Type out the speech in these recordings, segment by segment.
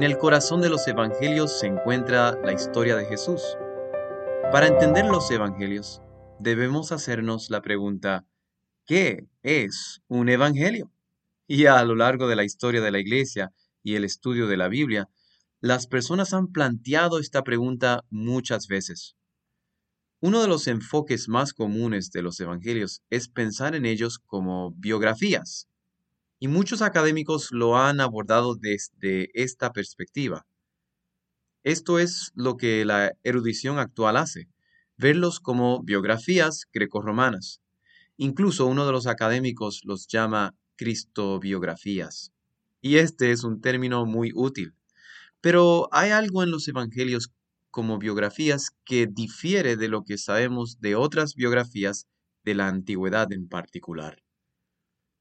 En el corazón de los evangelios se encuentra la historia de Jesús. Para entender los evangelios, debemos hacernos la pregunta, ¿qué es un evangelio? Y a lo largo de la historia de la iglesia y el estudio de la Biblia, las personas han planteado esta pregunta muchas veces. Uno de los enfoques más comunes de los evangelios es pensar en ellos como biografías, y muchos académicos lo han abordado desde esta perspectiva. Esto es lo que la erudición actual hace, verlos como biografías grecorromanas. Incluso uno de los académicos los llama cristobiografías. Y este es un término muy útil. Pero hay algo en los evangelios como biografías que difiere de lo que sabemos de otras biografías de la antigüedad en particular.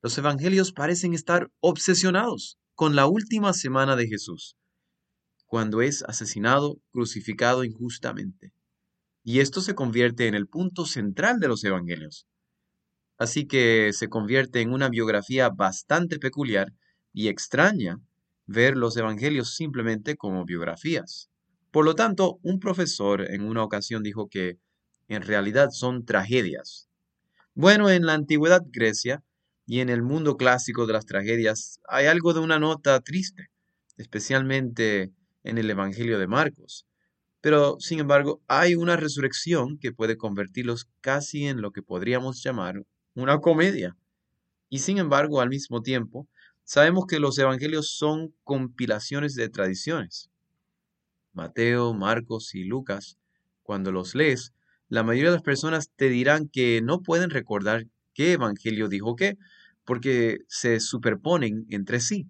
Los evangelios parecen estar obsesionados con la última semana de Jesús, cuando es asesinado, crucificado injustamente. Y esto se convierte en el punto central de los evangelios. Así que se convierte en una biografía bastante peculiar y extraña ver los evangelios simplemente como biografías. Por lo tanto, un profesor en una ocasión dijo que en realidad son tragedias. Bueno, en la antigüedad Grecia, y en el mundo clásico de las tragedias hay algo de una nota triste, especialmente en el Evangelio de Marcos. Pero, sin embargo, hay una resurrección que puede convertirlos casi en lo que podríamos llamar una comedia. Y sin embargo, al mismo tiempo, sabemos que los evangelios son compilaciones de tradiciones. Mateo, Marcos y Lucas, cuando los lees, la mayoría de las personas te dirán que no pueden recordar qué evangelio dijo qué, porque se superponen entre sí.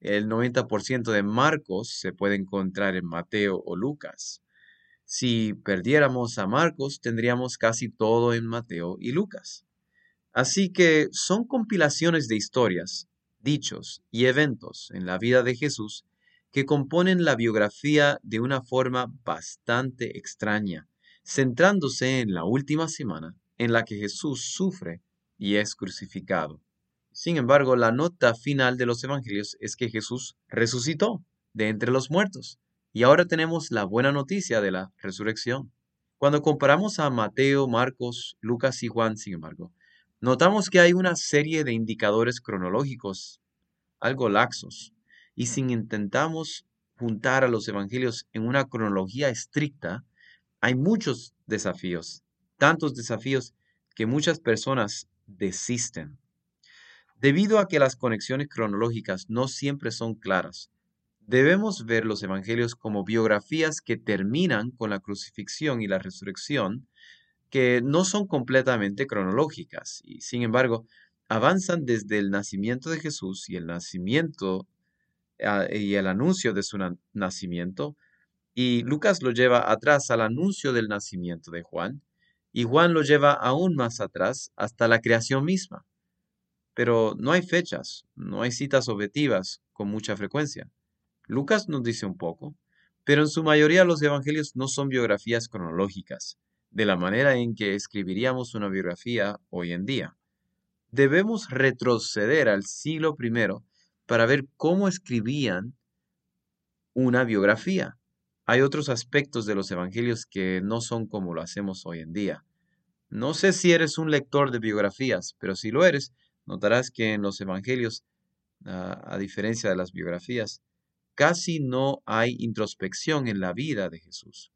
El 90% de Marcos se puede encontrar en Mateo o Lucas. Si perdiéramos a Marcos, tendríamos casi todo en Mateo y Lucas. Así que son compilaciones de historias, dichos y eventos en la vida de Jesús que componen la biografía de una forma bastante extraña, centrándose en la última semana en la que Jesús sufre y es crucificado. Sin embargo, la nota final de los evangelios es que Jesús resucitó de entre los muertos. Y ahora tenemos la buena noticia de la resurrección. Cuando comparamos a Mateo, Marcos, Lucas y Juan, sin embargo, notamos que hay una serie de indicadores cronológicos algo laxos. Y si intentamos juntar a los evangelios en una cronología estricta, hay muchos desafíos, tantos desafíos que muchas personas desisten. Debido a que las conexiones cronológicas no siempre son claras, debemos ver los evangelios como biografías que terminan con la crucifixión y la resurrección, que no son completamente cronológicas y sin embargo avanzan desde el nacimiento de Jesús y el nacimiento ah, y el anuncio de su nacimiento, y Lucas lo lleva atrás al anuncio del nacimiento de Juan, y Juan lo lleva aún más atrás hasta la creación misma pero no hay fechas, no hay citas objetivas con mucha frecuencia. Lucas nos dice un poco, pero en su mayoría los evangelios no son biografías cronológicas, de la manera en que escribiríamos una biografía hoy en día. Debemos retroceder al siglo I para ver cómo escribían una biografía. Hay otros aspectos de los evangelios que no son como lo hacemos hoy en día. No sé si eres un lector de biografías, pero si lo eres, Notarás que en los evangelios, a, diferencia de las biografías, casi no hay introspección en la vida de Jesús.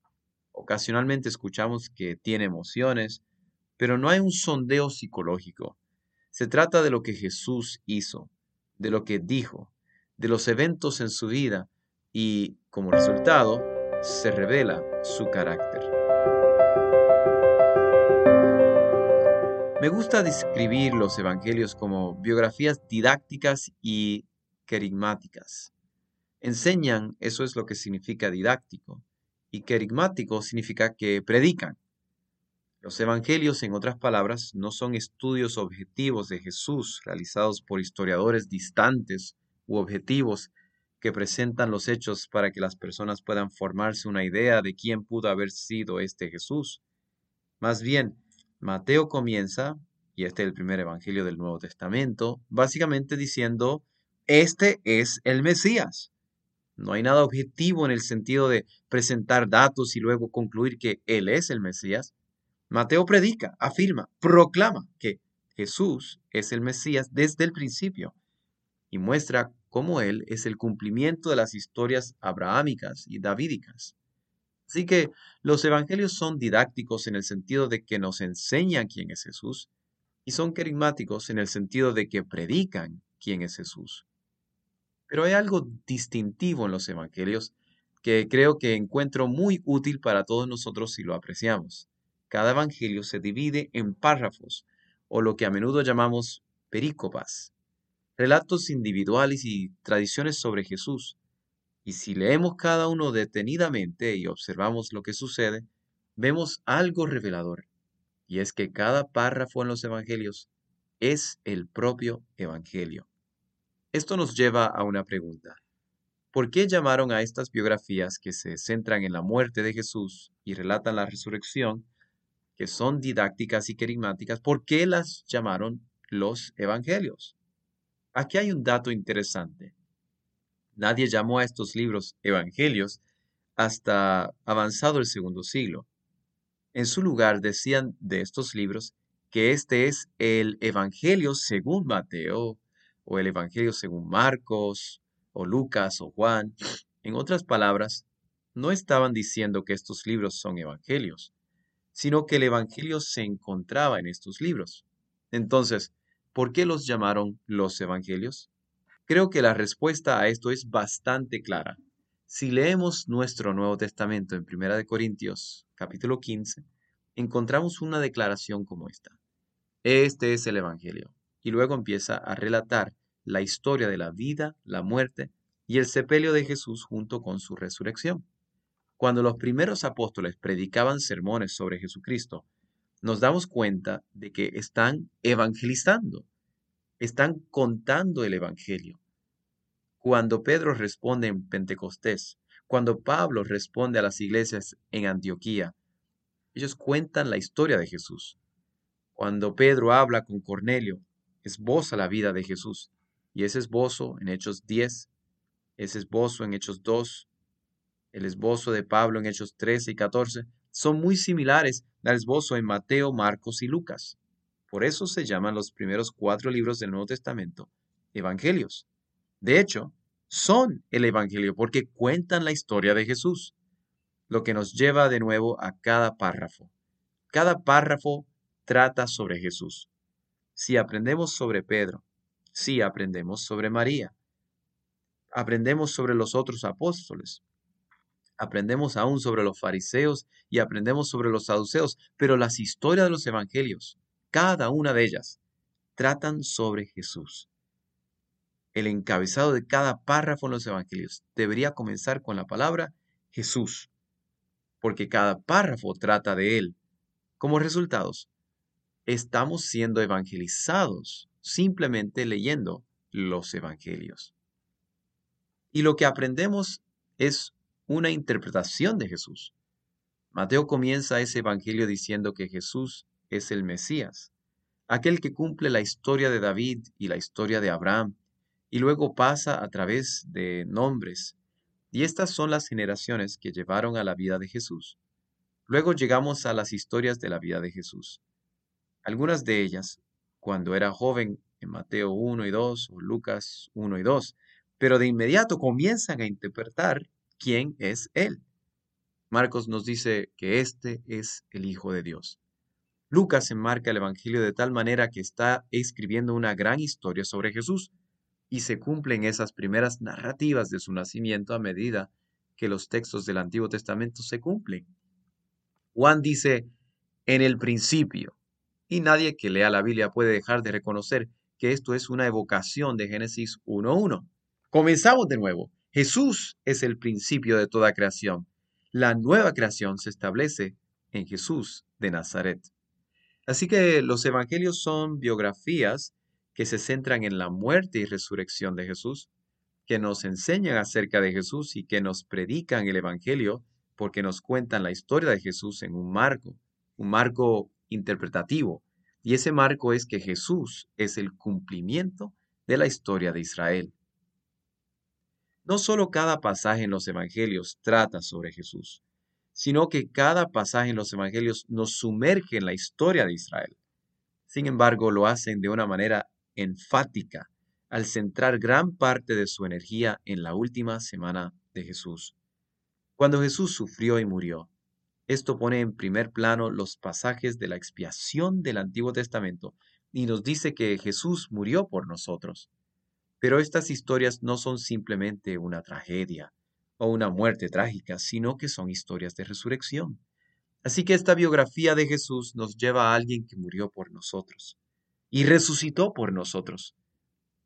Ocasionalmente escuchamos que tiene emociones, pero no hay un sondeo psicológico. Se trata de lo que Jesús hizo, de lo que dijo, de los eventos en su vida y, como resultado, se revela su carácter. Me gusta describir los evangelios como biografías didácticas y querigmáticas. Enseñan, eso es lo que significa didáctico, y querigmático significa que predican. Los evangelios, en otras palabras, no son estudios objetivos de Jesús realizados por historiadores distantes u objetivos que presentan los hechos para que las personas puedan formarse una idea de quién pudo haber sido este Jesús. Más bien, Mateo comienza, y este es el primer evangelio del Nuevo Testamento, básicamente diciendo, este es el Mesías. No hay nada objetivo en el sentido de presentar datos y luego concluir que Él es el Mesías. Mateo predica, afirma, proclama que Jesús es el Mesías desde el principio y muestra cómo Él es el cumplimiento de las historias abrahámicas y davídicas. Así que los evangelios son didácticos en el sentido de que nos enseñan quién es Jesús y son carismáticos en el sentido de que predican quién es Jesús. Pero hay algo distintivo en los evangelios que creo que encuentro muy útil para todos nosotros si lo apreciamos. Cada evangelio se divide en párrafos o lo que a menudo llamamos perícopas, relatos individuales y tradiciones sobre Jesús. Y si leemos cada uno detenidamente y observamos lo que sucede, vemos algo revelador, y es que cada párrafo en los evangelios es el propio evangelio. Esto nos lleva a una pregunta. ¿Por qué llamaron a estas biografías que se centran en la muerte de Jesús y relatan la resurrección, que son didácticas y querigmáticas, por qué las llamaron los evangelios? Aquí hay un dato interesante. Nadie llamó a estos libros evangelios hasta avanzado el segundo siglo. En su lugar decían de estos libros que este es el Evangelio según Mateo, o el Evangelio según Marcos, o Lucas, o Juan. En otras palabras, no estaban diciendo que estos libros son evangelios, sino que el Evangelio se encontraba en estos libros. Entonces, ¿por qué los llamaron los evangelios? Creo que la respuesta a esto es bastante clara. Si leemos nuestro Nuevo Testamento en 1 Corintios capítulo 15, encontramos una declaración como esta. Este es el Evangelio y luego empieza a relatar la historia de la vida, la muerte y el sepelio de Jesús junto con su resurrección. Cuando los primeros apóstoles predicaban sermones sobre Jesucristo, nos damos cuenta de que están evangelizando, están contando el Evangelio. Cuando Pedro responde en Pentecostés, cuando Pablo responde a las iglesias en Antioquía, ellos cuentan la historia de Jesús. Cuando Pedro habla con Cornelio, esboza la vida de Jesús. Y ese esbozo en Hechos 10, ese esbozo en Hechos 2, el esbozo de Pablo en Hechos 13 y 14, son muy similares al esbozo en Mateo, Marcos y Lucas. Por eso se llaman los primeros cuatro libros del Nuevo Testamento evangelios. De hecho, son el Evangelio porque cuentan la historia de Jesús, lo que nos lleva de nuevo a cada párrafo. Cada párrafo trata sobre Jesús. Si aprendemos sobre Pedro, si aprendemos sobre María, aprendemos sobre los otros apóstoles, aprendemos aún sobre los fariseos y aprendemos sobre los saduceos, pero las historias de los evangelios, cada una de ellas, tratan sobre Jesús. El encabezado de cada párrafo en los evangelios debería comenzar con la palabra Jesús, porque cada párrafo trata de Él. Como resultados, estamos siendo evangelizados simplemente leyendo los evangelios. Y lo que aprendemos es una interpretación de Jesús. Mateo comienza ese evangelio diciendo que Jesús es el Mesías, aquel que cumple la historia de David y la historia de Abraham, y luego pasa a través de nombres. Y estas son las generaciones que llevaron a la vida de Jesús. Luego llegamos a las historias de la vida de Jesús. Algunas de ellas, cuando era joven en Mateo 1 y 2 o Lucas 1 y 2, pero de inmediato comienzan a interpretar quién es Él. Marcos nos dice que este es el Hijo de Dios. Lucas enmarca el Evangelio de tal manera que está escribiendo una gran historia sobre Jesús y se cumplen esas primeras narrativas de su nacimiento a medida que los textos del Antiguo Testamento se cumplen. Juan dice, en el principio, y nadie que lea la Biblia puede dejar de reconocer que esto es una evocación de Génesis 1.1. Comenzamos de nuevo. Jesús es el principio de toda creación. La nueva creación se establece en Jesús de Nazaret. Así que los evangelios son biografías que se centran en la muerte y resurrección de Jesús, que nos enseñan acerca de Jesús y que nos predican el evangelio porque nos cuentan la historia de Jesús en un marco, un marco interpretativo. Y ese marco es que Jesús es el cumplimiento de la historia de Israel. No solo cada pasaje en los Evangelios trata sobre Jesús, sino que cada pasaje en los Evangelios nos sumerge en la historia de Israel. Sin embargo, lo hacen de una manera enfática al centrar gran parte de su energía en la última semana de Jesús. Cuando Jesús sufrió y murió, esto pone en primer plano los pasajes de la expiación del Antiguo Testamento y nos dice que Jesús murió por nosotros. Pero estas historias no son simplemente una tragedia o una muerte trágica, sino que son historias de resurrección. Así que esta biografía de Jesús nos lleva a alguien que murió por nosotros y resucitó por nosotros.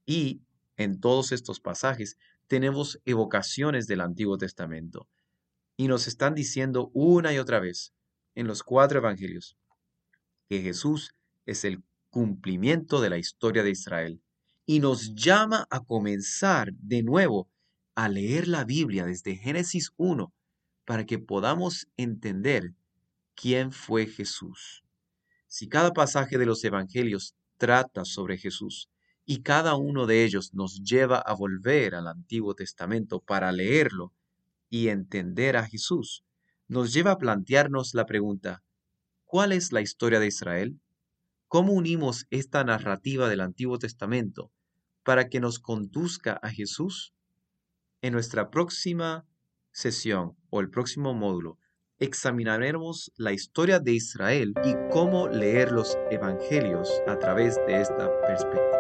Y en todos estos pasajes tenemos evocaciones del Antiguo Testamento. Y nos están diciendo una y otra vez en los cuatro evangelios que Jesús es el cumplimiento de la historia de Israel y nos llama a comenzar de nuevo a leer la Biblia desde Génesis 1 para que podamos entender quién fue Jesús. Si cada pasaje de los evangelios trata sobre Jesús y cada uno de ellos nos lleva a volver al Antiguo Testamento para leerlo y entender a Jesús, nos lleva a plantearnos la pregunta, ¿cuál es la historia de Israel? ¿Cómo unimos esta narrativa del Antiguo Testamento para que nos conduzca a Jesús? En nuestra próxima sesión o el próximo módulo examinaremos la historia de Israel y cómo leer los evangelios a través de esta perspectiva.